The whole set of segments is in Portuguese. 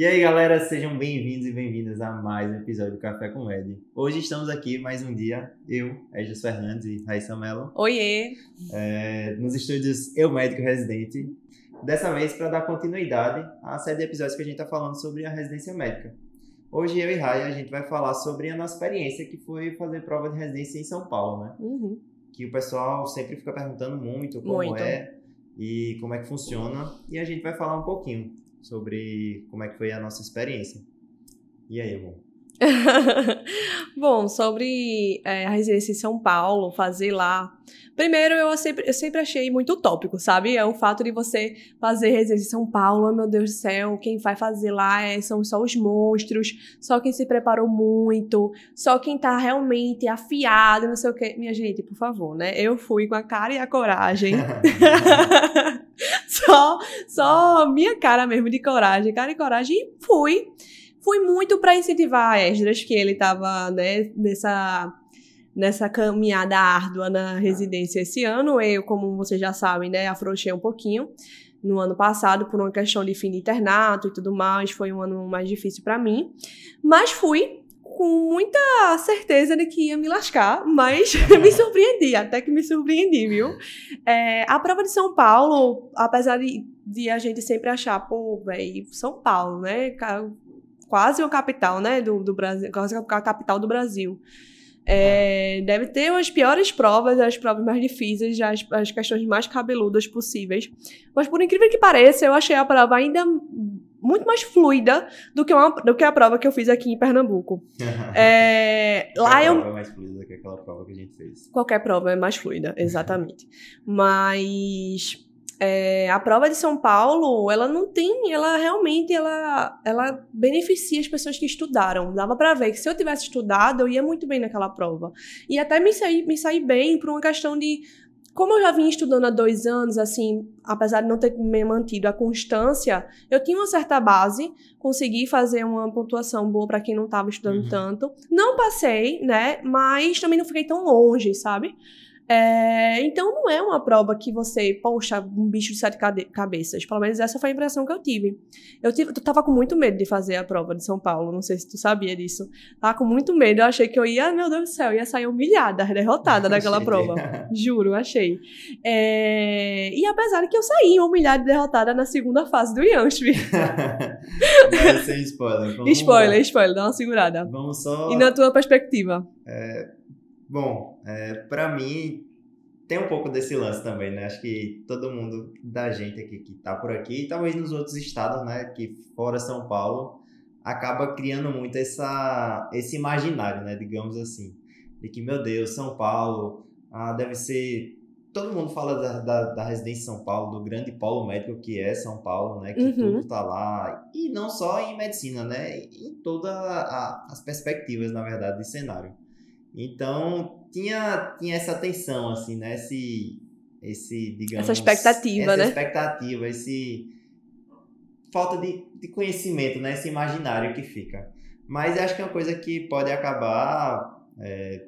E aí, galera, sejam bem-vindos e bem-vindas a mais um episódio do Café com Ed. Hoje estamos aqui mais um dia, eu, Edson Fernandes e Raíssa Mello. Oiê! É, nos estúdios Eu Médico Residente. Dessa vez para dar continuidade à série de episódios que a gente está falando sobre a residência médica. Hoje eu e Raia a gente vai falar sobre a nossa experiência que foi fazer prova de residência em São Paulo, né? Uhum. Que o pessoal sempre fica perguntando muito como Muito. é e como é que funciona. E a gente vai falar um pouquinho sobre como é que foi a nossa experiência. E aí, amor? Bom, sobre é, a residência em São Paulo, fazer lá. Primeiro, eu sempre, eu sempre achei muito utópico, sabe? É o fato de você fazer residência em São Paulo, meu Deus do céu, quem vai fazer lá é- são só os monstros, só quem se preparou muito, só quem tá realmente afiado, não sei o quê. Minha gente, por favor, né? Eu fui com a cara e a coragem. só, só minha cara mesmo de coragem, cara e coragem, e fui. Fui muito para incentivar a Esdras, que ele tava, né, nessa, nessa caminhada árdua na residência esse ano. Eu, como vocês já sabem, né, afrouxei um pouquinho no ano passado por uma questão de fim de internato e tudo mais. Foi um ano mais difícil para mim. Mas fui com muita certeza de que ia me lascar, mas me surpreendi, até que me surpreendi, viu? É, a prova de São Paulo, apesar de, de a gente sempre achar, pô, velho, São Paulo, né? Quase uma capital, né? Do, do Brasil, quase a capital do Brasil. É, deve ter as piores provas, as provas mais difíceis, as, as questões mais cabeludas possíveis. Mas por incrível que pareça, eu achei a prova ainda muito mais fluida do que, uma, do que a prova que eu fiz aqui em Pernambuco. É, lá eu prova é mais fluida que aquela prova que a gente fez. Qualquer prova é mais fluida, exatamente. Mas é, a prova de São Paulo, ela não tem, ela realmente, ela, ela beneficia as pessoas que estudaram. Dava pra ver que se eu tivesse estudado, eu ia muito bem naquela prova. E até me sair, me sair bem por uma questão de como eu já vinha estudando há dois anos, assim, apesar de não ter me mantido a constância, eu tinha uma certa base, consegui fazer uma pontuação boa para quem não estava estudando Uhum. tanto. Não passei, né? Mas também não fiquei tão longe, sabe? É, então não é uma prova que você, poxa, um bicho de sete cabeças. Pelo menos essa foi a impressão que eu tive. Eu, tive, eu tava com muito medo de fazer a prova de São Paulo. Não sei se tu sabia disso. Tava com muito medo. Eu achei que eu ia, meu Deus do céu, ia sair humilhada, derrotada daquela prova. Juro, achei. É, E apesar de que eu saí humilhada e derrotada na segunda fase do. Mas sem spoiler. Vamos spoiler, spoiler, dá uma segurada. Vamos só. E na tua perspectiva? Bom, é, para mim tem um pouco desse lance também, né? Acho que todo mundo da gente aqui que tá por aqui, e talvez nos outros estados, né, que fora São Paulo, acaba criando muito essa, esse imaginário, né, digamos assim, de que, meu Deus, São Paulo, ah, deve ser... Todo mundo fala da, da, da residência em São Paulo, do grande polo médico que é São Paulo, né, que Uhum. tudo tá lá, e não só em medicina, né, em todas as perspectivas, na verdade, de cenário. Então, tinha, tinha essa tensão, assim, né? Esse, esse digamos... Essa expectativa, essa né? expectativa, esse... Falta de, de conhecimento, né? Esse imaginário que fica. Mas acho que é uma coisa que pode acabar é,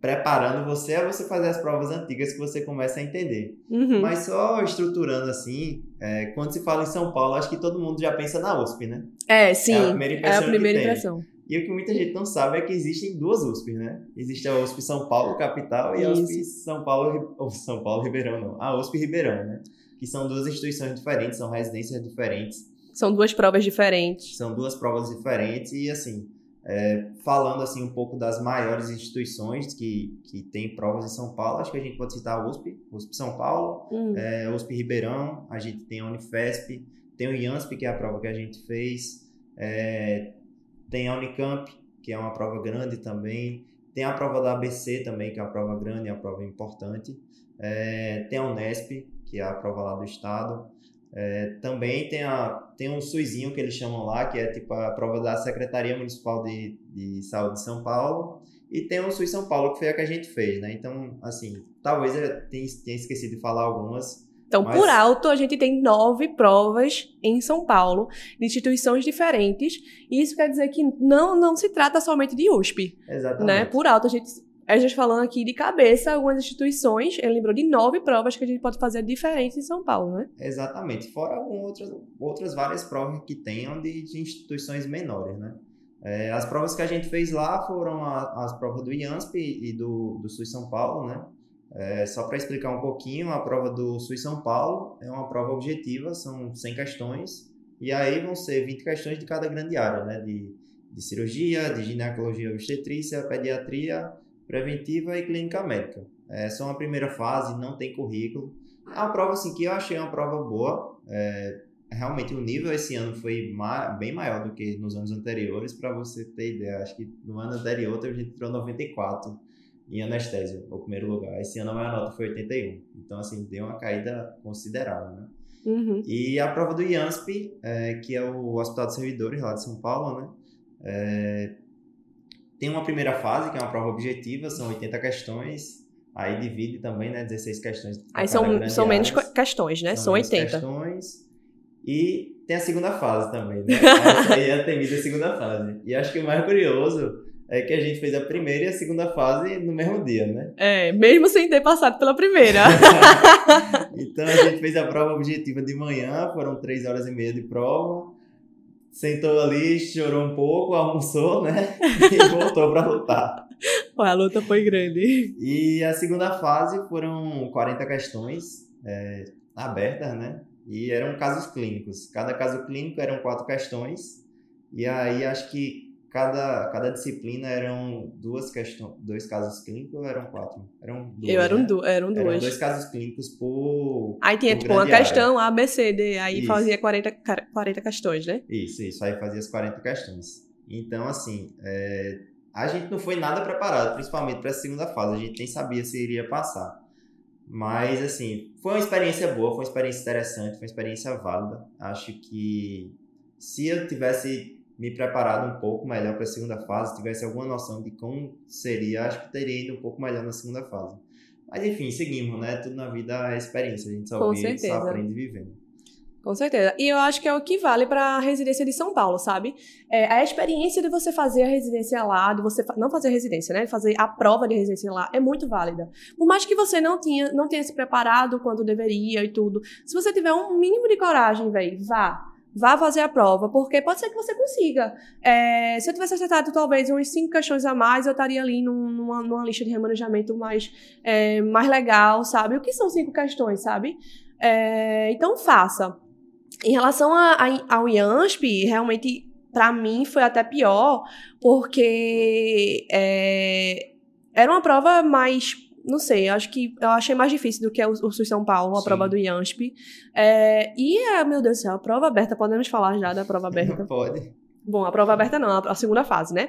preparando você a você fazer as provas antigas que você começa a entender. Uhum. Mas só estruturando assim, é, quando se fala em São Paulo, acho que todo mundo já pensa na USP, né? É, sim. É a primeira É impressão a que primeira tem. E o que muita gente não sabe é que existem duas USPs, né? Existe a USP São Paulo, capital, e a USP São Paulo, ou São Paulo Ribeirão, não. A USP Ribeirão, né? Que são duas instituições diferentes, são residências diferentes, São duas provas diferentes. são duas provas diferentes e, assim, é, falando, assim, um pouco das maiores instituições que, que têm provas em São Paulo, acho que a gente pode citar a USP, USP São Paulo, Hum. é, USP Ribeirão, a gente tem a Unifesp, tem o IANSP, que é a prova que a gente fez, é, tem a Unicamp, que é uma prova grande também, tem a prova da ABC também, que é uma prova grande, é uma prova importante, é, tem a Unesp, que é a prova lá do estado, é, também tem, a, tem um SUSinho que eles chamam lá, que é tipo a prova da Secretaria Municipal de, de Saúde de São Paulo, e tem o SUS São Paulo, que foi a que a gente fez, né? Então, assim, talvez eu tenha, tenha esquecido de falar algumas, Então, Mas- por alto, a gente tem nove provas em São Paulo, de instituições diferentes. E isso quer dizer que não, não se trata somente de USP, Exatamente. né? Por alto, a gente A gente falando aqui de cabeça, algumas instituições, ele lembrou de nove provas que a gente pode fazer diferentes em São Paulo, né? Exatamente. Fora outras, outras várias provas que tenham de, de instituições menores, né? É, as provas que a gente fez lá foram a, as provas do IANSP e do, do SUS São Paulo, né? É, só para explicar um pouquinho, a prova do SUS São Paulo é uma prova objetiva, são 100 questões, e aí vão ser 20 questões de cada grande área, né? De, de cirurgia, de ginecologia obstetrícia, pediatria, preventiva e clínica médica. É só uma primeira fase, não tem currículo. É uma prova assim que eu achei uma prova boa. É, realmente o nível esse ano foi ma bem maior do que nos anos anteriores. Para você ter ideia, acho que no ano anterior a gente tirou 94 em anestesia, o primeiro lugar. Esse ano a minha nota foi 81. Então, assim, deu uma caída considerável, né? Uhum. E a prova do IANSP, é, que é o Hospital de Servidores lá de São Paulo, né? É, tem uma primeira fase, que é uma prova objetiva, são 80 questões. Aí divide também, né? 16 questões. Aí são, são menos questões, né? São, são 80. questões. E tem a segunda fase também, né? aí é a temida segunda fase. E acho que o mais curioso é que a gente fez a primeira e a segunda fase no mesmo dia, né? É, mesmo sem ter passado pela primeira. então a gente fez a prova objetiva de manhã, foram três horas e meia de prova. Sentou ali, chorou um pouco, almoçou, né? E voltou para lutar. A luta foi grande. E a segunda fase foram 40 questões é, abertas, né? E eram casos clínicos. Cada caso clínico eram quatro questões. E aí acho que cada, cada disciplina eram duas questões, dois casos clínicos eram quatro? Eram duas, Eu eram, né? du eram duas. Eram dois casos clínicos por. Aí tinha por tipo uma área. questão A, B, C, D, aí Isso. fazia 40, 40 questões, né? Isso, isso. Aí fazia as 40 questões. Então, assim, é, a gente não foi nada preparado, principalmente para essa segunda fase. A gente nem sabia se iria passar. Mas, assim, foi uma experiência boa, foi uma experiência interessante, foi uma experiência válida. Acho que se eu tivesse me preparado um pouco melhor para a segunda fase, tivesse alguma noção de como seria, acho que teria ido um pouco melhor na segunda fase. Mas, enfim, seguimos, né? Tudo na vida é experiência. A gente só Com vive, certeza. só aprende vivendo. Com certeza. E eu acho que é o que vale para a residência de São Paulo, sabe? É, a experiência de você fazer a residência lá, de você fa- não fazer a residência, né? Fazer a prova de residência lá é muito válida. Por mais que você não tinha, não tenha se preparado quando deveria e tudo, se você tiver um mínimo de coragem, velho, vá. Vá fazer a prova, porque pode ser que você consiga. É, se eu tivesse acertado talvez umas cinco questões a mais, eu estaria ali num- numa, numa lista de remanejamento mais, é, mais legal, sabe? O que são cinco questões, sabe? É, então faça. Em relação a, a, ao IANSP, realmente, para mim, foi até pior, porque é, era uma prova mais. Não sei, acho que eu achei mais difícil do que o, o SUS São Paulo, a Sim. prova do IANSP. É, e, é, meu Deus do céu, a prova aberta, podemos falar já da prova aberta? Pode. Bom, a prova aberta não, a, a segunda fase, né?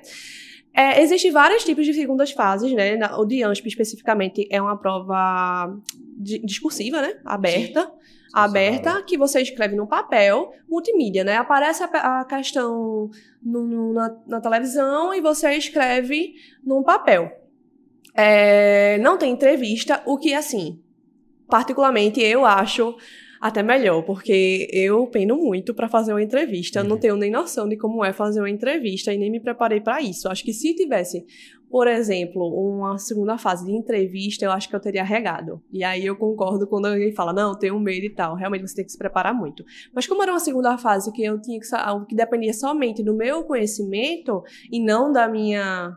É, Existem vários tipos de segundas fases, né? Na- O de ANSP, especificamente, é uma prova di- discursiva, né? Aberta. Aberta, que você escreve no papel, multimídia, né? Aparece a, a questão no- no- na, na televisão e você escreve num papel. É, não tem entrevista, o que, assim, particularmente eu acho até melhor, porque eu peno muito pra fazer uma entrevista. Eu não Uhum. tenho nem noção de como é fazer uma entrevista e nem me preparei pra isso. Acho que se tivesse, por exemplo, uma segunda fase de entrevista, eu acho que eu teria regado. E aí eu concordo quando alguém fala, não, tenho medo e tal. Realmente você tem que se preparar muito. Mas como era uma segunda fase que eu tinha que que dependia somente do meu conhecimento e não da minha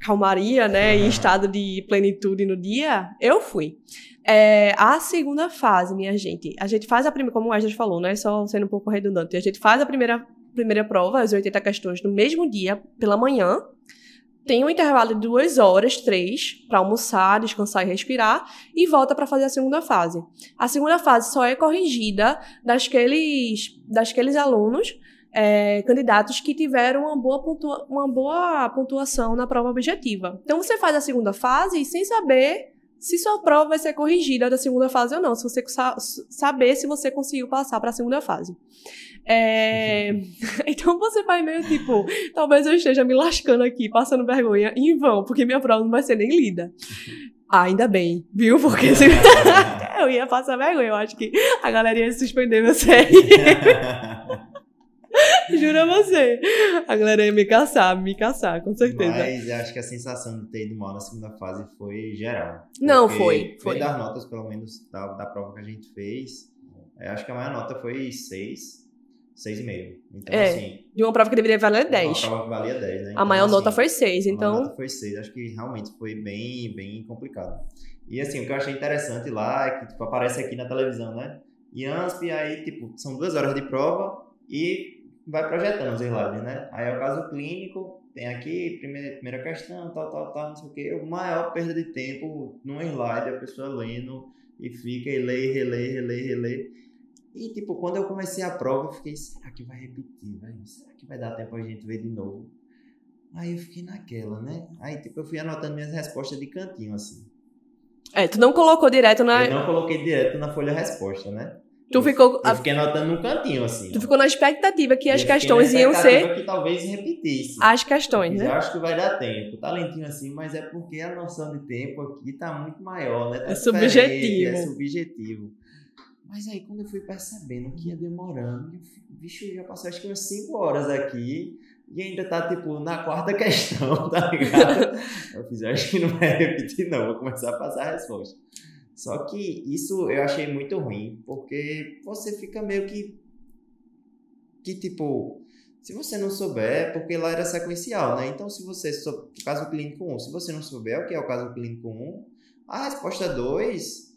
calmaria, né, e estado de plenitude no dia, eu fui. É, a segunda fase, minha gente, a gente faz a primeira, como o Wesley falou, né, só sendo um pouco redundante, a gente faz a primeira, primeira prova, as 80 questões, no mesmo dia, pela manhã, tem um intervalo de duas horas, três, para almoçar, descansar e respirar, e volta para fazer a segunda fase. A segunda fase só é corrigida daqueles, daqueles alunos é, candidatos que tiveram uma boa, pontua- uma boa pontuação na prova objetiva. Então você faz a segunda fase sem saber se sua prova vai ser corrigida da segunda fase ou não, se você sa- saber se você conseguiu passar para a segunda fase. É, Então você vai meio tipo, talvez eu esteja me lascando aqui, passando vergonha em vão, porque minha prova não vai ser nem lida. Ah, ainda bem, viu? Porque se... eu ia passar vergonha, eu acho que a galera ia suspender meu CR. Jura você. A galera ia me caçar, me caçar, com certeza. Mas eu acho que a sensação de ter ido mal na segunda fase foi geral. Não, foi. Foi Foi. das notas, pelo menos, da, da prova que a gente fez. eu acho que a maior nota foi 6, 6,5. Então, É, assim, De uma prova que deveria valer 10. uma prova que valia 10, né? A Então, maior assim, nota foi 6, A então. nota foi 6, acho que realmente foi bem, bem complicado. E assim, o que eu achei interessante lá é que tipo, aparece aqui na televisão, né? IANSP, aí tipo, são duas horas de prova e vai projetando os slides, né? Aí é o caso clínico, tem aqui, primeira, primeira questão, tal, tal, tal, não sei o quê. O maior perda de tempo num slide, a pessoa lendo e fica e lê, relê, relê, relê. E tipo, quando eu comecei a prova, eu fiquei, será que vai repetir, velho? Será que vai dar tempo a gente ver de novo? Aí eu fiquei naquela, né? Aí, tipo, eu fui anotando minhas respostas de cantinho, assim. É, tu não colocou direto na. Eu não coloquei direto na folha resposta, né? Tu Eu- ficou. Eu fiquei anotando num cantinho, assim. Tu ficou na expectativa que Eu as questões iam ser que talvez repetisse. as questões, né? Eu acho que vai dar tempo. Tá lentinho assim, mas é porque a noção de tempo aqui tá muito maior, né? Tá É diferente, subjetivo. É subjetivo. Mas aí, quando eu fui percebendo que ia demorando, eu fico, bicho, já passou acho que umas 5 horas aqui e ainda tá, tipo, na quarta questão, tá ligado? eu fiz, eu acho que não vai repetir, não, vou começar a passar a resposta. Só que isso eu achei muito ruim, porque você fica meio que. Que tipo. Se você não souber, porque lá era sequencial, né? Então, se você sou caso clínico 1, se você não souber o que é o caso clínico 1, a resposta 2,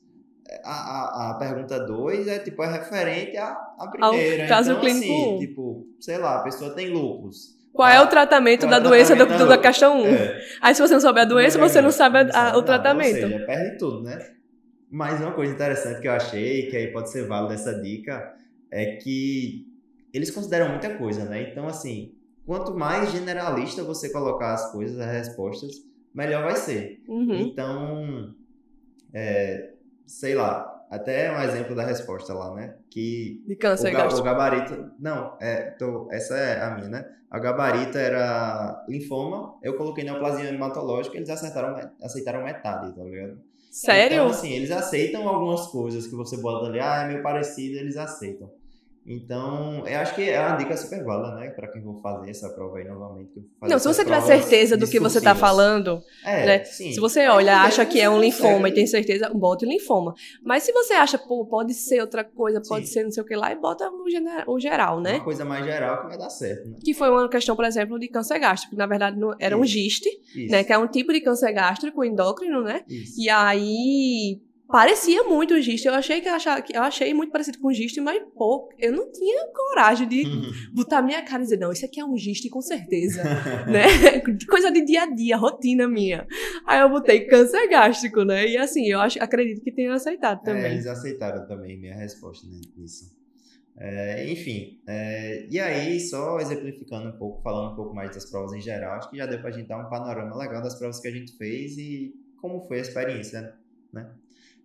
a, a, a pergunta 2 é tipo é referente à, à primeira. caso então, clínico assim, 1. tipo, sei lá, a pessoa tem lúpus. Qual é o tratamento é da o doença do, tratamento do- da da questão 1? É. Aí, se você não souber a doença, É, você não sabe a- não a- o tratamento. Ou seja, perde tudo, né? Mas uma coisa interessante que eu achei, que aí pode ser válida essa dica, é que eles consideram muita coisa, né? Então, assim, quanto mais generalista você colocar as coisas, as respostas, melhor vai ser. Uhum. Então, é, sei lá, até um exemplo da resposta lá, né? Que De o, câncer ga- gástrico. o gabarito. Não, é, tô, essa é a minha, né? A gabarito era linfoma, eu coloquei neoplasia hematológica, eles acertaram, aceitaram metade, tá ligado? Sério? Então, assim, eles aceitam algumas coisas que você bota ali, ah, é meio parecido, eles aceitam. Então, eu acho que é uma dica super válida, né? Pra quem for fazer essa prova aí novamente. não, se você tiver certeza do que você tá discursivas. falando, é, né? sim. se você olha, acha que é um linfoma e tem certeza, bote linfoma. Mas se você acha, pô, pode ser outra coisa, pode Sim. ser não sei o que lá, e bota o, gener- o geral, né? Uma coisa mais geral que vai dar certo, né? Que foi uma questão, por exemplo, de câncer gástrico, que na verdade não- era um Isso. giste, Isso. né? Que é um tipo de câncer gástrico endócrino, né? Isso. E aí parecia muito um giste. Eu achei que eu, achava, eu achei muito parecido com um giste, mas pô, eu não tinha coragem de botar minha cara e dizer, não, isso aqui é um giste com certeza, né? Coisa de dia a dia, rotina minha. Aí eu botei câncer gástrico, né? E assim, eu acho, acredito que tenham aceitado É, também. eles aceitaram também minha resposta né, nisso. É, enfim, é, e aí, só exemplificando um pouco, falando um pouco mais das provas em geral, acho que já deu pra gente dar um panorama legal das provas que a gente fez e como foi a experiência, né?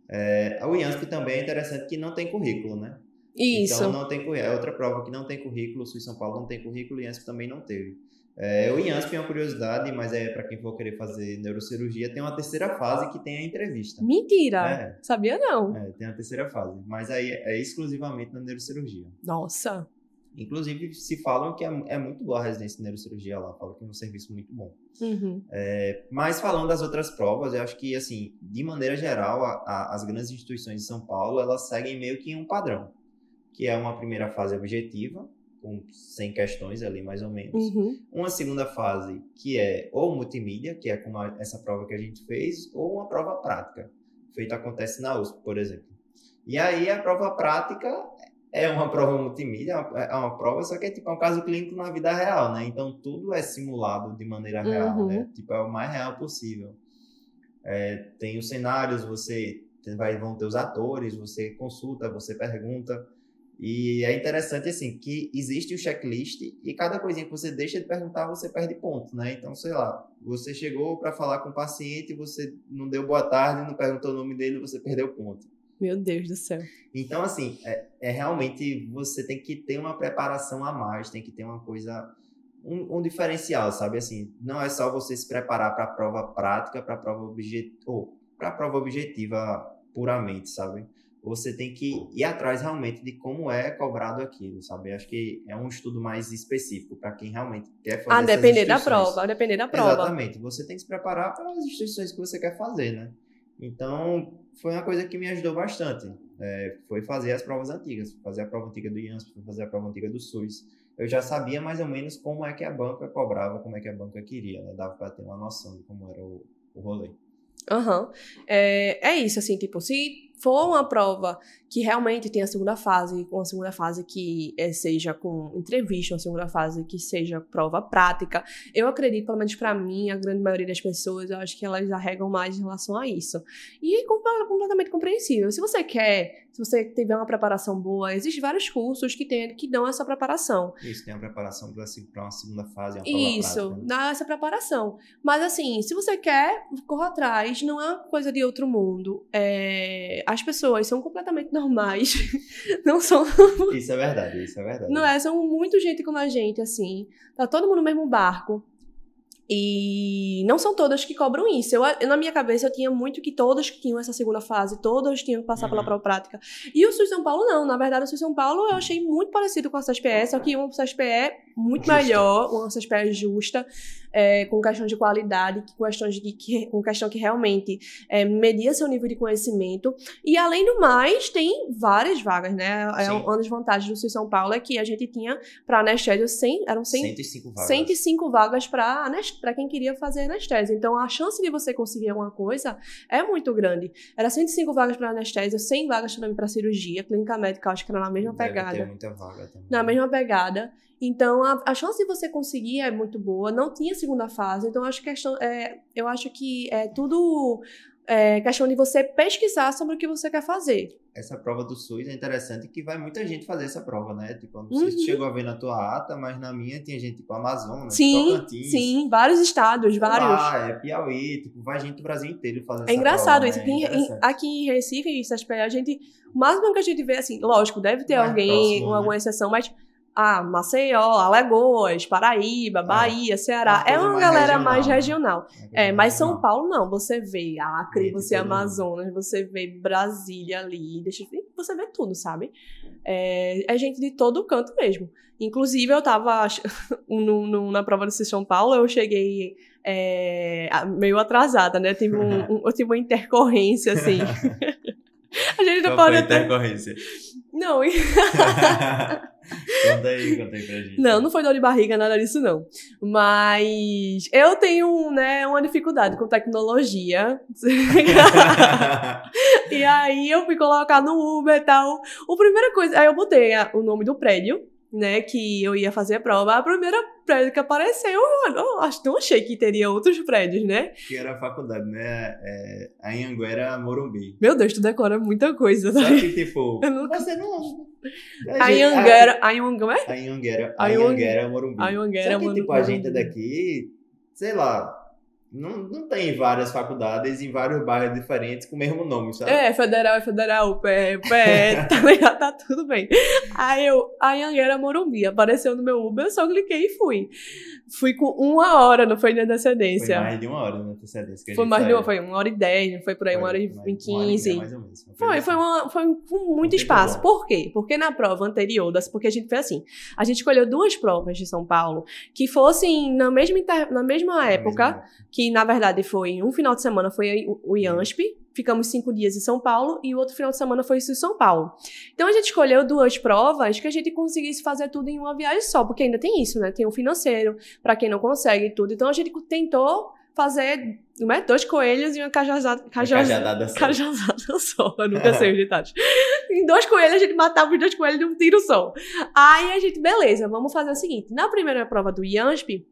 É, o IANSP também é interessante que não tem currículo, né? Isso. Então não tem currículo. É outra prova que não tem currículo, o Sul e São Paulo não tem currículo, o IANSP também não teve. É, o IANSP é uma curiosidade, mas é para quem for querer fazer neurocirurgia, tem uma terceira fase que tem a entrevista. Mentira. É, Sabia não. é, tem a terceira fase, mas aí é exclusivamente na neurocirurgia. Nossa. Inclusive, se falam que é, é muito boa a residência de neurocirurgia lá, falam que é um serviço muito bom. Uhum. Mas falando das outras provas, eu acho que, assim, de maneira geral, a- a- as grandes instituições de São Paulo, elas seguem meio que um padrão, que é uma primeira fase objetiva, com 100 questões ali, mais ou menos. Uhum. Uma segunda fase, que é ou multimídia, que é como a- essa prova que a gente fez, ou uma prova prática, feito acontece na USP, por exemplo. E aí, a prova prática é uma prova multimídia, é uma, é uma prova, só que é tipo é um caso clínico na vida real, né? Então, tudo é simulado de maneira real, Uhum. né? Tipo, é o mais real possível. É, tem os cenários, você vai, vão ter os atores, você consulta, você pergunta. E é interessante, assim, que existe o checklist e cada coisinha que você deixa de perguntar, você perde ponto, né? Então, sei lá, você chegou para falar com o paciente, você não deu boa tarde, não perguntou o nome dele, você perdeu ponto. Meu Deus do céu. Então, assim, é, é realmente você tem que ter uma preparação a mais, tem que ter uma coisa, um, um diferencial, sabe? Assim, não é só você se preparar para a prova prática, para a prova objetiva, ou para a prova objetiva puramente, sabe? você tem que ir atrás realmente de como é cobrado aquilo, sabe? Acho que é um estudo mais específico para quem realmente quer fazer Ah, depender da prova, a depender da prova. Exatamente. Você tem que se preparar para as instituições que você quer fazer, né? Então, foi uma coisa que me ajudou bastante. É, foi fazer as provas antigas, fazer a prova antiga do IANSP, fazer a prova antiga do SUS. Eu já sabia mais ou menos como é que a banca cobrava, como é que a banca queria, né? Dava para ter uma noção de como era o, o rolê. Aham. Uhum. É, é isso, assim, tipo, se for uma prova que realmente tenha a segunda fase, uma segunda fase que é, seja com entrevista, uma segunda fase que seja prova prática, eu acredito, pelo menos para mim, a grande maioria das pessoas, eu acho que elas arregam mais em relação a isso. E é completamente compreensível. Se você quer, se você tiver uma preparação boa, existem vários cursos que, tem, que dão essa preparação. Isso, tem a preparação para uma segunda fase, uma prova Isso, prática, né? dá essa preparação. Mas assim, se você quer, corra atrás, não é uma coisa de outro mundo. É, as pessoas são completamente normais. Não são. Isso é verdade, isso é verdade. Não é, são muito gente como a gente, assim. Tá todo mundo no mesmo barco. E não são todas que cobram isso. Eu, na minha cabeça, eu tinha muito que todas que tinham essa segunda fase, todas tinham que passar uhum. pela prova prática. E o SUS São Paulo, não. Na verdade, o SUS São Paulo eu achei muito parecido com a CSPE, só que uma CSPE muito justa. melhor, uma CSPE justa, é, com questão de qualidade, com questão, de, que, com questão que realmente é, media seu nível de conhecimento. E, além do mais, tem várias vagas, né? É, uma das vantagens do SUS São Paulo é que a gente tinha para anestésio 100, eram 100, 105 vagas, 105 vagas para quem queria fazer anestésia. Então, a chance de você conseguir alguma coisa é muito grande. Era 105 vagas para anestésia, 100 vagas também para cirurgia, clínica médica, acho que era na mesma Deve pegada. Ter muita vaga também. Na mesma pegada. Então, a, a, chance de você conseguir é muito boa. Não tinha segunda fase. Então, acho que questão, é, eu acho que é tudo é, questão de você pesquisar sobre o que você quer fazer. Essa prova do SUS é interessante que vai muita gente fazer essa prova, né? Tipo, não sei uhum. se chegou a ver na tua ata, mas na minha tinha gente tipo Amazonas, sim, Tocantins. Sim, vários estados, vários. Ah, é Piauí, tipo, vai gente do Brasil inteiro fazendo É engraçado prova, isso. Né? É aqui em Recife, em Saspeia, a gente. O máximo que a gente vê, assim, lógico, deve ter mais alguém, próximo, alguma né? exceção, mas ah, Maceió, Alagoas, Paraíba, é. Bahia, é. Ceará. É uma galera regional, mais regional. É, mas São Paulo não. Você vê Acre, você vê Amazonas, você vê Brasília ali, você vê tudo, sabe? É, é gente de todo canto mesmo. Inclusive, eu tava no, no, na prova do São Paulo, eu cheguei é, meio atrasada, né? Eu tive, um, um, eu tive uma intercorrência, assim. A gente não Qual pode. Foi a intercorrência? Não. conta aí, conta aí pra gente. Não, não foi dor de barriga, nada disso, não. Mas eu tenho, né, uma dificuldade com tecnologia. e aí eu fui colocar no Uber e tal. A primeira coisa, aí eu botei o nome do prédio né, que eu ia fazer a prova, a primeira prédio que apareceu, eu acho, não achei que teria outros prédios, né? Que era a faculdade, né? É, a Anhanguera Morumbi. Meu Deus, tu decora muita coisa, né? Só que, tipo, não... você não... A Anhanguera... A Anhanguera... A Anhanguera... A Anhanguera Morumbi. A Anhanguera Só que, tipo, a gente daqui, sei lá não, não tem várias faculdades em vários bairros diferentes com o mesmo nome, sabe? É, federal é federal, pé, pé, tá ligado? Tá tudo bem. Aí eu, a Anhanguera Morumbi apareceu no meu Uber, eu só cliquei e fui. Fui com uma hora, não foi de antecedência. Foi mais de uma hora de antecedência. foi mais de uma, foi uma hora e dez, não foi por aí, foi, uma hora e quinze. Mais ou menos. Foi, foi, uma, foi com muito espaço. Bom. Por quê? Porque na prova anterior, porque a gente fez assim, a gente escolheu duas provas de São Paulo que fossem na mesma, na mesma época, que na verdade foi um final de semana foi o IANSP, ficamos cinco dias em São Paulo e o outro final de semana foi isso em São Paulo. Então a gente escolheu duas provas que a gente conseguisse fazer tudo em uma viagem só, porque ainda tem isso, né? Tem o um financeiro para quem não consegue tudo. Então a gente tentou fazer não é? dois coelhos e uma cajazada, cajaz, cajadada só. Cajazada só, eu nunca sei os ditados. em dois coelhos a gente matava os dois coelhos de um tiro só. Aí a gente, beleza, vamos fazer o seguinte, na primeira prova do IANSP,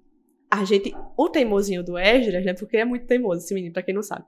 a gente, o teimosinho do Esdras, né? Porque é muito teimoso esse menino, pra quem não sabe.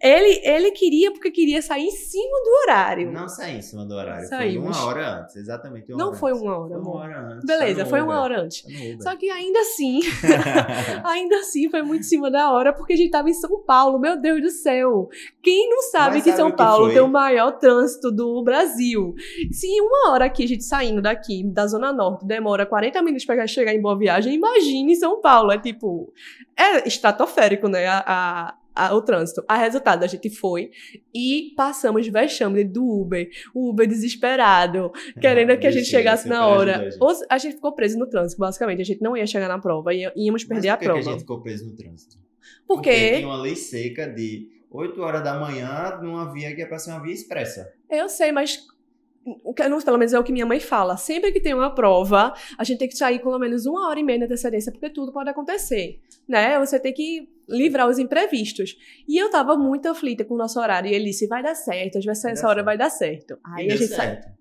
Ele, ele queria porque queria sair em cima do horário. Não sair em cima do horário. Saímos. Foi uma hora antes, exatamente. não hora foi uma hora, foi uma hora antes. Beleza, tá foi uma hora antes. Tá Só que ainda assim, ainda assim foi muito em cima da hora porque a gente tava em São Paulo. Meu Deus do céu. Quem não sabe Mas que sabe São Paulo que tem o maior trânsito do Brasil? Se uma hora aqui, a gente saindo daqui, da Zona Norte, demora 40 minutos pra chegar em Boa Viagem, imagine São Paulo. É tipo, é estratosférico, né? A, a, a- o trânsito. A resultado, a gente foi e passamos vexame do Uber. O Uber desesperado, querendo que a gente chegasse na hora. a gente. Ou a gente ficou preso no trânsito, basicamente. A gente não ia chegar na prova, ia- íamos perder por a que que prova. a gente ficou preso no trânsito? Porque tinha uma lei seca de 8 horas da manhã numa via que é pra ser uma via expressa. eu sei, mas que- não, pelo menos é o que minha mãe fala. Sempre que tem uma prova, a gente tem que sair com pelo menos uma hora e meia de antecedência, porque tudo pode acontecer, né? Você tem que livrar os imprevistos. E eu tava muito aflita com o nosso horário. E ele disse, vai dar certo, às vezes essa hora vai dar certo. E Aí a gente saiu. certo.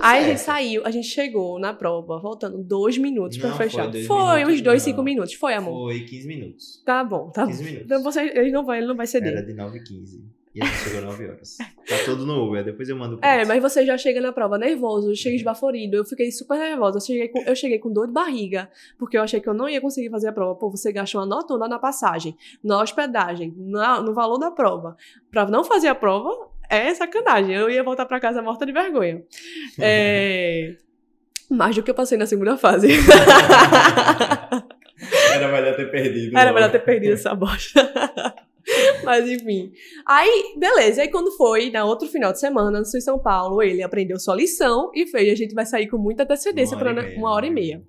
Aí a gente saiu, a gente chegou na prova, faltando dois minutos foi fechar. dois Foi, minutos, uns dois, não. cinco minutos. Foi, amor. Foi 15 minutos. Tá bom, tá bom. 15 minutos. Então você, ele não vai, ele não vai ceder. Era de 9 h 15 E a gente chegou 9 horas. Tá tudo no Uber, depois eu mando É, mas você já chega na prova nervoso, chega esbaforido. Eu fiquei super nervosa. Eu cheguei, com, eu cheguei com dor de barriga, porque eu achei que eu não ia conseguir fazer a prova. Pô, você gastou uma notona na passagem, na hospedagem, na- no valor da prova. Pra não fazer a prova, é sacanagem. Eu ia voltar pra casa morta de vergonha. É... Mais do que eu passei na segunda fase. Era melhor ter perdido. Era melhor ter perdido essa bosta. Mas enfim. Aí, beleza. Aí quando foi, na outro final de semana, no Sul São Paulo, ele aprendeu sua lição e fez. A gente vai sair com muita antecedência Uma hora para e meia, uma hora e meia.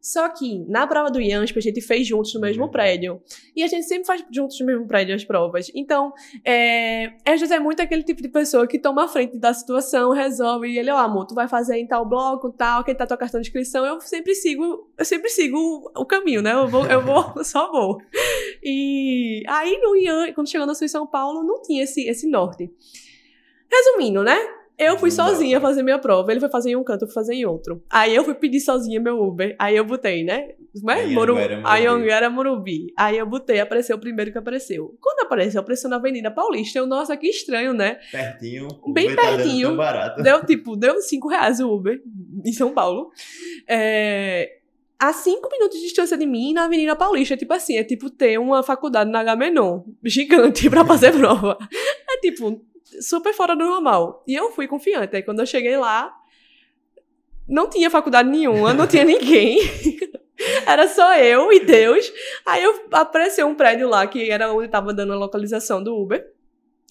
Só que na prova do IANSP a gente fez juntos no mesmo Uhum. prédio. E a gente sempre faz juntos no mesmo prédio as provas. Então, é, às vezes é muito aquele tipo de pessoa que toma a frente da situação, resolve, e ele, ó, amor, tu vai fazer em tal bloco, tal, quem tá tua cartão de inscrição, eu sempre sigo, eu sempre sigo o caminho, né? Eu vou, eu vou, só vou. E aí no Ian, quando chegou Sul São Paulo, não tinha esse, esse norte. Resumindo, né? Eu fui sozinha fazer minha prova. Ele foi fazer em um canto, eu fui fazer em outro. Aí eu fui pedir sozinha meu Uber. Aí eu botei, né? Como é? Moru... Anhanguera, Morumbi. Aí Anhanguera, Morumbi. Aí eu botei, apareceu o primeiro que apareceu. Quando apareceu, apareceu na Avenida Paulista. Eu, nossa, que estranho, né? Pertinho. Bem Uber tá pertinho. barato. Deu, tipo, deu cinco reais o Uber em São Paulo. É, a cinco minutos de distância de mim, na Avenida Paulista. Tipo assim, é tipo ter uma faculdade na Agamenon, gigante, pra fazer prova. É tipo, super fora do normal. E eu fui confiante. Aí quando eu cheguei lá, não tinha faculdade nenhuma, não tinha ninguém. Era só eu e Deus. Aí eu, apareceu um prédio lá, que era onde tava dando a localização do Uber.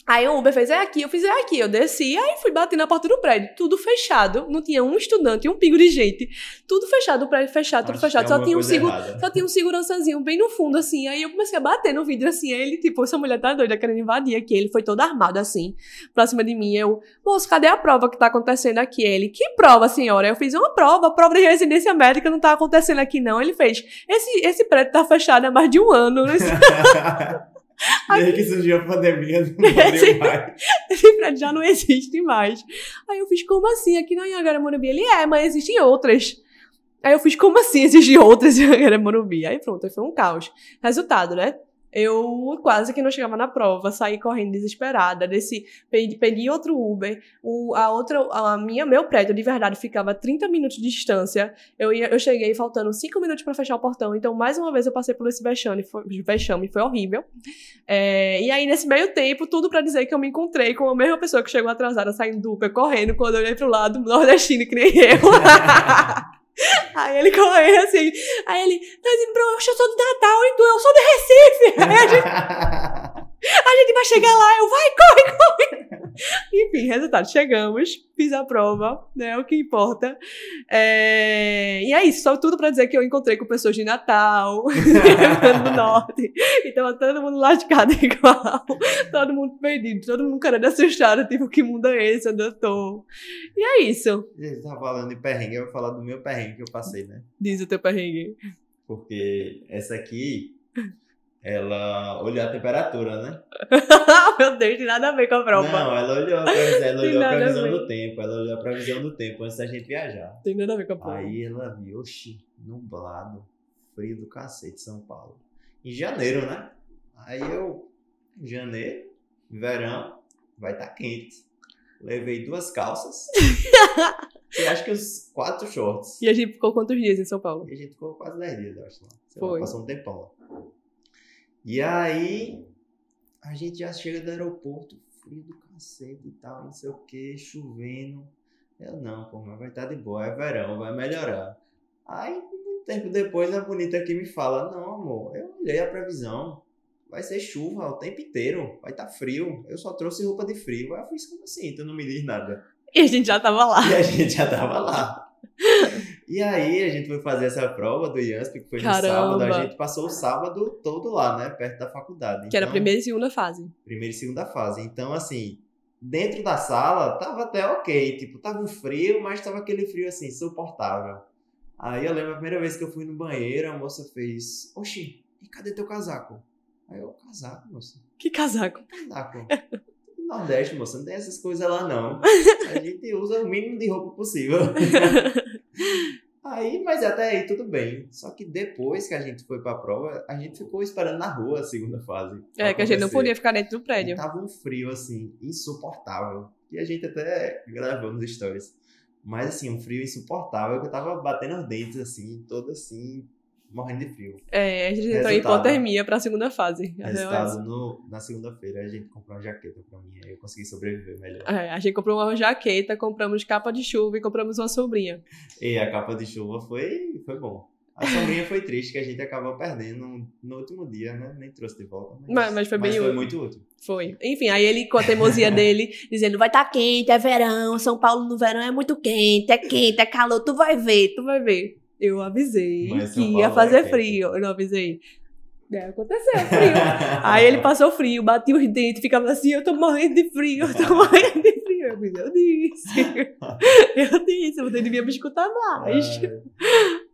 Aí o Uber fez, é aqui, eu fiz, é aqui. Eu desci, aí fui bater na porta do prédio. Tudo fechado. Não tinha um estudante, um pingo de gente. Tudo fechado, o prédio fechado, tudo Acho fechado. Só tinha, um seguro, só tinha um segurançazinho bem no fundo, assim. Aí eu comecei a bater no vidro, assim. Aí ele, tipo, essa mulher tá doida, querendo invadir aqui. Ele foi todo armado, assim, pra cima de mim. Eu, moço, cadê a prova que tá acontecendo aqui? Ele, que prova, senhora? Eu fiz uma prova, prova de residência médica não tá acontecendo aqui, não. Ele fez, esse, esse prédio tá fechado há mais de um ano. Desde que surgiu a pandemia, não Esse- mais. esse prédio já não existe mais. Aí eu fiz, como assim? Aqui na Anhanguera Morumbi? Ele, é, mas existem outras. Aí eu fiz, como assim existem outras em Anhanguera Morumbi? Aí pronto, aí foi um caos. Resultado, né? Eu quase que não chegava na prova, saí correndo desesperada, desci, pedi, outro Uber, o, a outra, a minha, meu prédio de verdade ficava a 30 minutos de distância, eu, ia, eu cheguei faltando 5 minutos pra fechar o portão, então mais uma vez eu passei por esse vexame, foi, vexame, foi horrível. É, e aí, nesse meio tempo, tudo pra dizer que eu me encontrei com a mesma pessoa que chegou atrasada, saindo do Uber, correndo, quando eu olhei pro lado, nordestino, que nem eu. aí ele correu assim, aí ele, tá dizendo, bro, eu sou do Natal e tu, eu sou do Recife. Aí a gente, a gente vai chegar lá, eu, vai, corre, corre. Enfim, resultado, chegamos, fiz a prova, né, o que importa. É, e é isso, só tudo pra dizer que eu encontrei com pessoas de Natal, do Norte, e tava todo mundo lascado igual, todo mundo perdido, todo mundo querendo assustar, tipo, que mundo é esse onde eu tô? E é isso, Ele tá falando de perrengue, eu vou falar do meu perrengue que eu passei, né? diz o teu perrengue. Porque essa aqui, ela olhou a temperatura, né? Meu Deus, tem nada a ver com a prova. Não, ela olhou, a previsão- ela olhou a a previsão ver. do tempo, ela olhou a previsão do tempo antes da gente viajar. Tem nada a ver com a prova. Aí ela viu, oxi, nublado, frio do cacete, São Paulo. Em janeiro, né? Aí eu, em janeiro, verão, vai estar quente. Levei duas calças e acho que uns quatro shorts. E a gente ficou quantos dias em São Paulo? E a gente ficou quase 10 dias, eu acho. Lá. Sei lá, Foi. passou um tempão lá. E aí, a gente já chega do aeroporto, frio do cacete e tal, não sei o que, chovendo. Eu não, pô, mas vai estar de boa, é verão, vai melhorar. Aí, muito tempo depois, a bonita aqui me fala: Não, amor, eu olhei a previsão. vai ser chuva o tempo inteiro, vai estar tá frio. Eu só trouxe roupa de frio. Aí eu fiz como assim? Tu não me diz nada. E a gente já tava lá. E a gente já tava lá. E aí a gente foi fazer essa prova do IASP, que foi Caramba. no sábado. A gente passou o sábado todo lá, né? Perto da faculdade. Que então, era a primeira e segunda fase. Primeira e segunda fase. Então, assim, dentro da sala tava até ok. Tipo, tava um frio, mas tava aquele frio assim, suportável. Aí eu lembro a primeira vez que eu fui no banheiro, a moça fez: Oxi, e cadê teu casaco? Aí eu, casaco, moça. Que casaco? Casaco. Nordeste, moça, não tem essas coisas lá não. A gente usa o mínimo de roupa possível. Aí, mas até aí tudo bem. Só que depois que a gente foi pra prova, a gente ficou esperando na rua a segunda fase. É, que a gente não podia ficar dentro do prédio. E tava um frio, assim, insuportável. E a gente até gravou nos stories. Mas, assim, um frio insuportável que eu tava batendo os dentes, assim, todo assim, morrendo de frio. É, a gente entrou em hipotermia pra segunda fase. Resultado, no, na segunda-feira a gente comprou uma jaqueta pra mim, aí eu consegui sobreviver melhor. É, a gente comprou uma jaqueta, compramos capa de chuva e compramos uma sombrinha. E a capa de chuva foi, foi bom. A sombrinha foi triste, que a gente acabou perdendo no último dia, né? Nem trouxe de volta. Mas, mas, mas foi bem mas foi muito útil. Foi. Enfim, aí ele, com a teimosia dele, dizendo: vai estar tá quente, é verão, São Paulo no verão é muito quente, é quente, é calor, tu vai ver, tu vai ver. Eu avisei Mas que ia fazer frio. Eu não avisei. É, aconteceu, frio. Aí ele passou frio, bateu os dentes, ficava assim, eu tô morrendo de frio, eu tô morrendo de frio. Eu, disse, eu disse. Eu disse, você devia me escutar mais. É.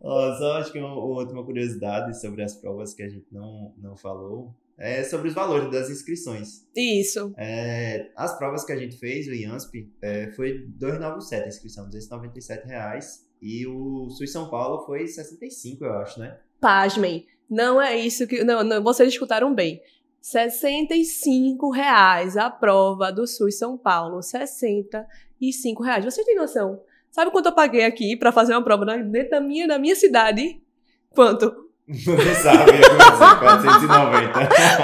Oh, só acho que uma, uma última curiosidade sobre as provas que a gente não, não falou é sobre os valores das inscrições. Isso. É, as provas que a gente fez, o IANSP, é, foi 297 a inscrição, 297 reais. E o Sul São Paulo foi 65, eu acho, né? Pasmem. Não é isso que. Não, não vocês escutaram bem. 65 reais a prova do SUS São Paulo. 65 reais. Você tem noção? Sabe quanto eu paguei aqui para fazer uma prova dentro da minha, da minha cidade? Quanto? Não sabe, 490.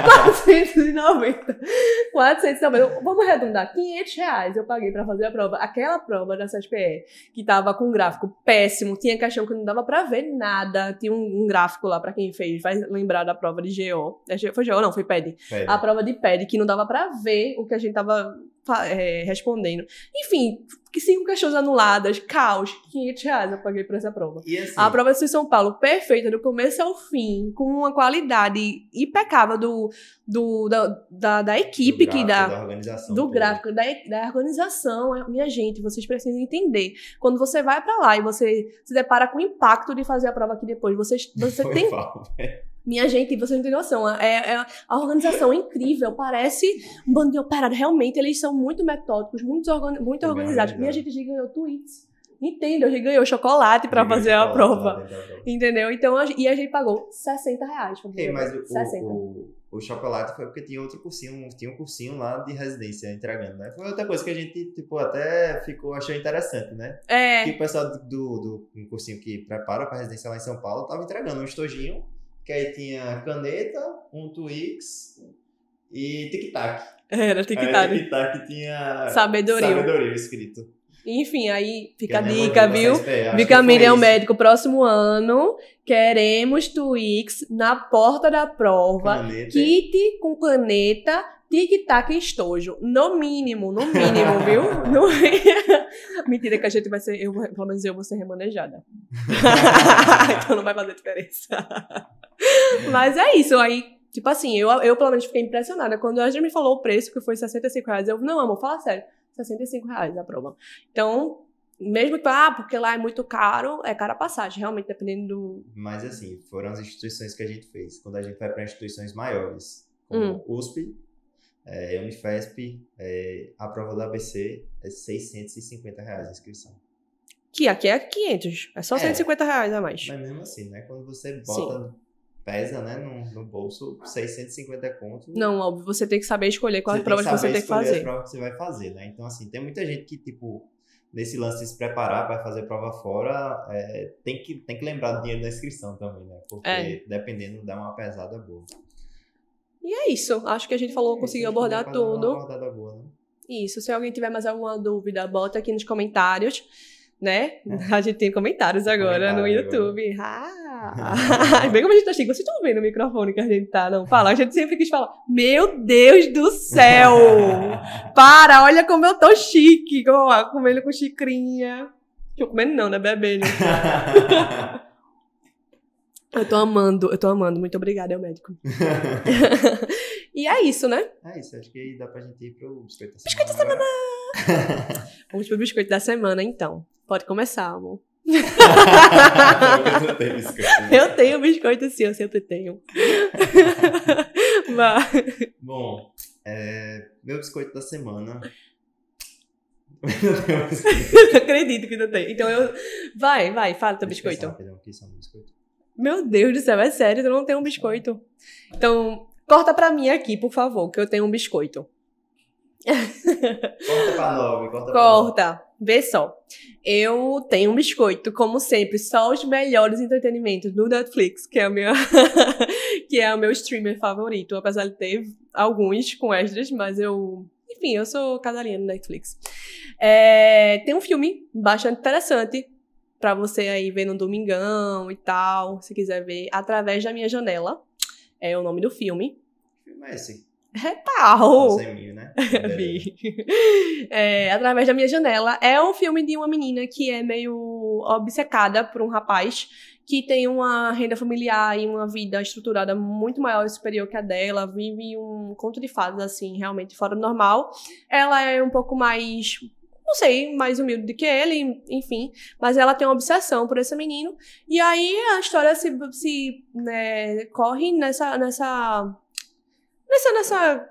490. 490. Vamos arredondar. 500 reais eu paguei pra fazer a prova. Aquela prova da CSPE, que tava com um gráfico péssimo, tinha questão que não dava pra ver nada. Tinha um, um gráfico lá pra quem fez, vai lembrar da prova de GO. É, foi GO, não, foi PED. PED. A prova de PED, que não dava pra ver o que a gente tava é, respondendo. Enfim, que cinco questões anuladas, caos, 500 reais eu paguei por essa prova. Assim, a prova de São Paulo, perfeita, do começo ao fim, com uma qualidade impecável do, do, da, da, da equipe do que dá. Da organização. Do gráfico, da, da organização. Minha gente, vocês precisam entender. Quando você vai para lá e você se depara com o impacto de fazer a prova aqui depois, você, você tem. Mal, minha gente, você não tem noção. É, é, a organização é incrível. Parece um bando de operários. Realmente, eles são muito metódicos, muito, organi muito organizados. Minha gente já ganhou tweets. Entendeu? A gente ganhou chocolate para fazer a prova. Entendeu? Então, a, e a gente pagou 60 reais. Pra fazer mas o, 60. O, o, chocolate foi porque tinha outro cursinho, tinha um cursinho lá de residência entregando, né? Foi outra coisa que a gente, tipo, até ficou, achou interessante, né? É. Que o pessoal do, do, do um cursinho que prepara para residência lá em São Paulo tava entregando um estojinho que aí tinha caneta, um Twix e tic-tac. Era tic-tac. tic-tac tinha sabedoria. sabedoria escrito. Enfim, aí fica a dica, viu? Vicamília é o médico próximo ano. Queremos Twix na porta da prova. Caneta. Kit com caneta, tic-tac e estojo. No mínimo, no mínimo, viu? No... Mentira que a gente vai ser, eu, pelo menos eu vou ser remanejada. então não vai fazer diferença. Mas é isso, aí, tipo assim, eu, eu pelo menos fiquei impressionada. Quando a gente me falou o preço, que foi 65 reais, eu, não, amor, fala sério, 65 reais a prova. Então, mesmo que, ah, porque lá é muito caro, é cara a passagem, realmente, dependendo do... Mas assim, foram as instituições que a gente fez. Quando a gente vai para instituições maiores, como hum. USP, é, Unifesp, é, a prova do ABC é 650 reais a inscrição. Que aqui é 500, é só é, 150 reais a mais. Mas mesmo assim, né? Quando você bota Sim pesa, né, no, no bolso, 650 conto. Não, óbvio, você tem que saber escolher qual prova que você tem que fazer. as provas que você vai fazer, né? Então, assim, tem muita gente que, tipo, nesse lance de se preparar para fazer prova fora, é, tem, que, tem que lembrar do dinheiro da inscrição também, né? Porque é. dependendo, dá uma pesada boa. E é isso. Acho que a gente falou, é, conseguiu abordar tudo. Uma abordada boa, né? Isso. Se alguém tiver mais alguma dúvida, bota aqui nos comentários, né? É. A gente tem comentários agora comentário no YouTube. Agora. Ah! Bem como a gente tá chique. Vocês estão vendo o microfone que a gente tá? Não, fala. A gente sempre quis falar. Meu Deus do céu! Para, olha como eu tô chique. Comendo com xicrinha. Tô comendo não, né? Bebendo. eu tô amando, eu tô amando. Muito obrigada, é o médico. e é isso, né? É isso, acho que dá pra gente ir pro biscoito da semana. Biscoito da semana! Vamos pro biscoito da semana, então. Pode começar, amor. Eu tenho biscoito. Eu tenho biscoito sim, eu sempre tenho. Mas... Bom, é, meu biscoito da semana. não acredito que não tem. Então eu. Vai, vai, fala teu biscoito. Um biscoito. Meu Deus do céu, é sério, eu não tenho um biscoito. Então, corta pra mim aqui, por favor, que eu tenho um biscoito. Corta pra nove, corta Corta. Vê só. Eu tenho um biscoito, como sempre, só os melhores entretenimentos do Netflix, que é, a minha que é o meu streamer favorito. Apesar de ter alguns com extras, mas eu. Enfim, eu sou casalinha do Netflix. É, tem um filme bastante interessante pra você aí ver no domingão e tal, se quiser ver, Através da Minha Janela. É o nome do filme. Que filme é esse? É! Você é minha, né? É, Através da Minha Janela é um filme de uma menina que é meio obcecada por um rapaz que tem uma renda familiar e uma vida estruturada muito maior e superior que a dela, vive um conto de fadas, assim, realmente fora do normal. Ela é um pouco mais não sei, mais humilde do que ele, enfim. Mas ela tem uma obsessão por esse menino. E aí a história se, se né, corre nessa, nessa nessa, nessa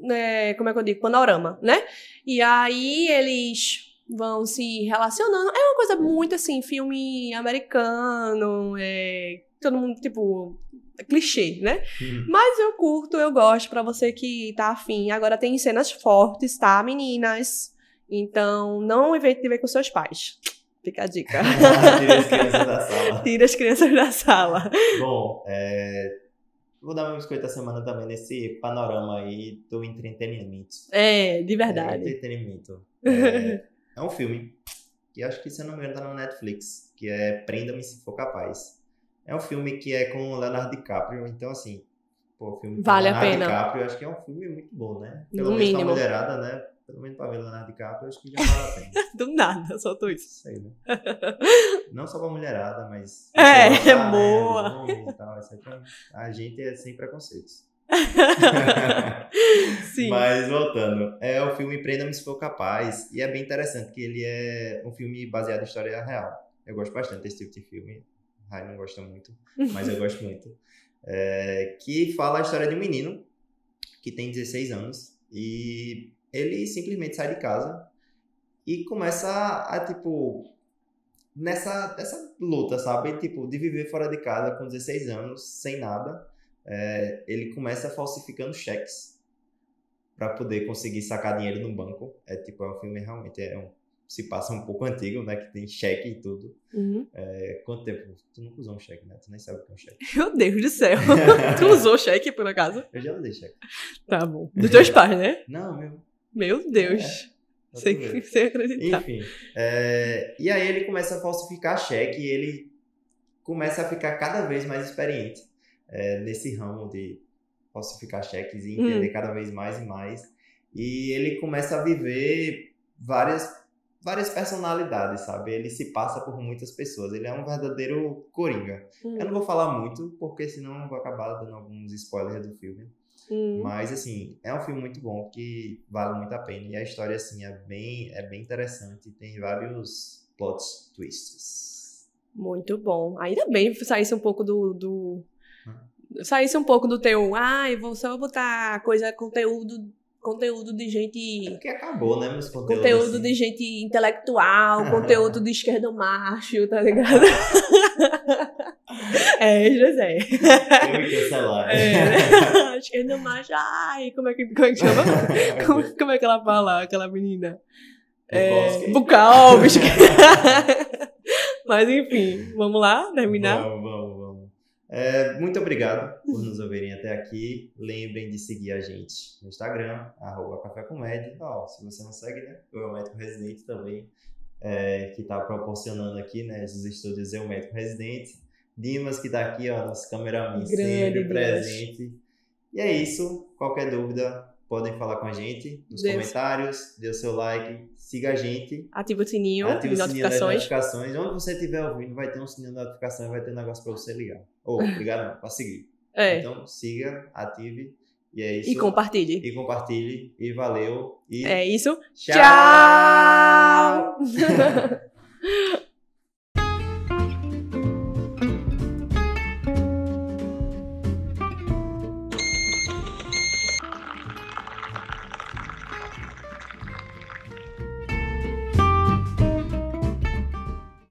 né, como é que eu digo, panorama, né? E aí eles vão se relacionando. É uma coisa muito assim, filme americano, é, todo mundo, tipo, é clichê, né? Hum. Mas eu curto, eu gosto, pra você que tá afim. Agora tem cenas fortes, tá, meninas? Então, não invente de ver com seus pais. Fica a dica. Tira as crianças da sala. Tira as crianças da sala. Bom, é, vou dar meu biscoito da semana também nesse panorama aí do entretenimento. É, de É, verdade. entretenimento. É, é um filme que acho que, se eu não me engano, tá no Netflix, que é Prenda-me Se For Capaz. É um filme que é com o Leonardo DiCaprio, então assim, pô, o filme com Vale a Leonardo pena. DiCaprio, acho que é um filme muito bom, né? Pelo No menos mínimo. mulherada, né? Pelo menos pra ver Leonardo DiCaprio, eu acho que já vale a pena. Do nada, soltou isso. Sei, né? Não só pra mulherada, mas. É, pra gostar, né, boa. e tal, aí pra- A gente é sem preconceitos. Sim. Mas voltando, é o filme Prenda-me Se For Capaz, e é bem interessante que ele é um filme baseado em história real. Eu gosto bastante desse tipo de filme. Rai não gosta muito, mas eu gosto muito. É, que fala a história de um menino que tem 16 anos e ele simplesmente sai de casa e começa a, a, tipo, nessa, nessa luta, sabe? Tipo, de viver fora de casa com 16 anos, sem nada. É, ele começa falsificando cheques para poder conseguir sacar dinheiro no banco. É tipo, é um filme realmente é um, se passa um pouco antigo, né? Que tem cheque e tudo. Uhum. É, quanto tempo? Tu nunca usou um cheque, né? Tu nem sabe o que é um cheque. Meu Deus do céu. tu usou cheque, por acaso? Eu já usei cheque. Tá bom. Dos teus pais, né? Não, meu. Meu Deus. pra tu sem, sem acreditar. Enfim. é, e aí ele começa a falsificar cheque e ele começa a ficar cada vez mais experiente é, nesse ramo de falsificar cheques e entender cada vez mais e mais. E ele começa a viver várias, várias personalidades, sabe? Ele se passa por muitas pessoas. Ele é um verdadeiro coringa. Hum, Eu não vou falar muito, porque senão eu vou acabar dando alguns spoilers do filme. Hum. Mas, assim, é um filme muito bom que vale muito a pena. E a história, assim, é bem, é bem interessante. Tem vários plot twists. Muito bom. Ainda bem que saísse um pouco do. do... Saísse um pouco do teu. Ai, vou só botar coisa, conteúdo, conteúdo de É gente. porque acabou, né, meus conteúdos? Conteúdo assim. de gente intelectual, conteúdo de esquerdo macho, tá ligado? é, José. Eu me cancelar. É. esquerdo macho, ai, como é que, como é que chama? Como, como é que ela fala, aquela menina? É, Bukowski. Bukowski. Mas enfim, vamos lá terminar? Vamos, vamos, vamos. É, muito obrigado por nos ouvirem até aqui. Lembrem de seguir a gente no Instagram, arroba Café com Med. Ó, se você não segue, né? Eu é o médico residente também, é, que está proporcionando aqui, né? Esses estúdios Eu Médico Residente. Dimas que tá aqui, ó, nosso cameraman Grande sempre presente. E é isso. Qualquer dúvida, podem falar com a gente nos Deus. comentários, dê o seu like, siga a gente. Ativa o sininho Ative de o sininho das notificações. notificações. Onde você estiver ouvindo, vai ter um sininho de notificação e vai ter um negócio pra você ligar. Ou, ligar não, pra seguir. É. Então, siga, ative. E é isso. e compartilhe. E compartilhe. E valeu. E É isso. tchau. Tchau!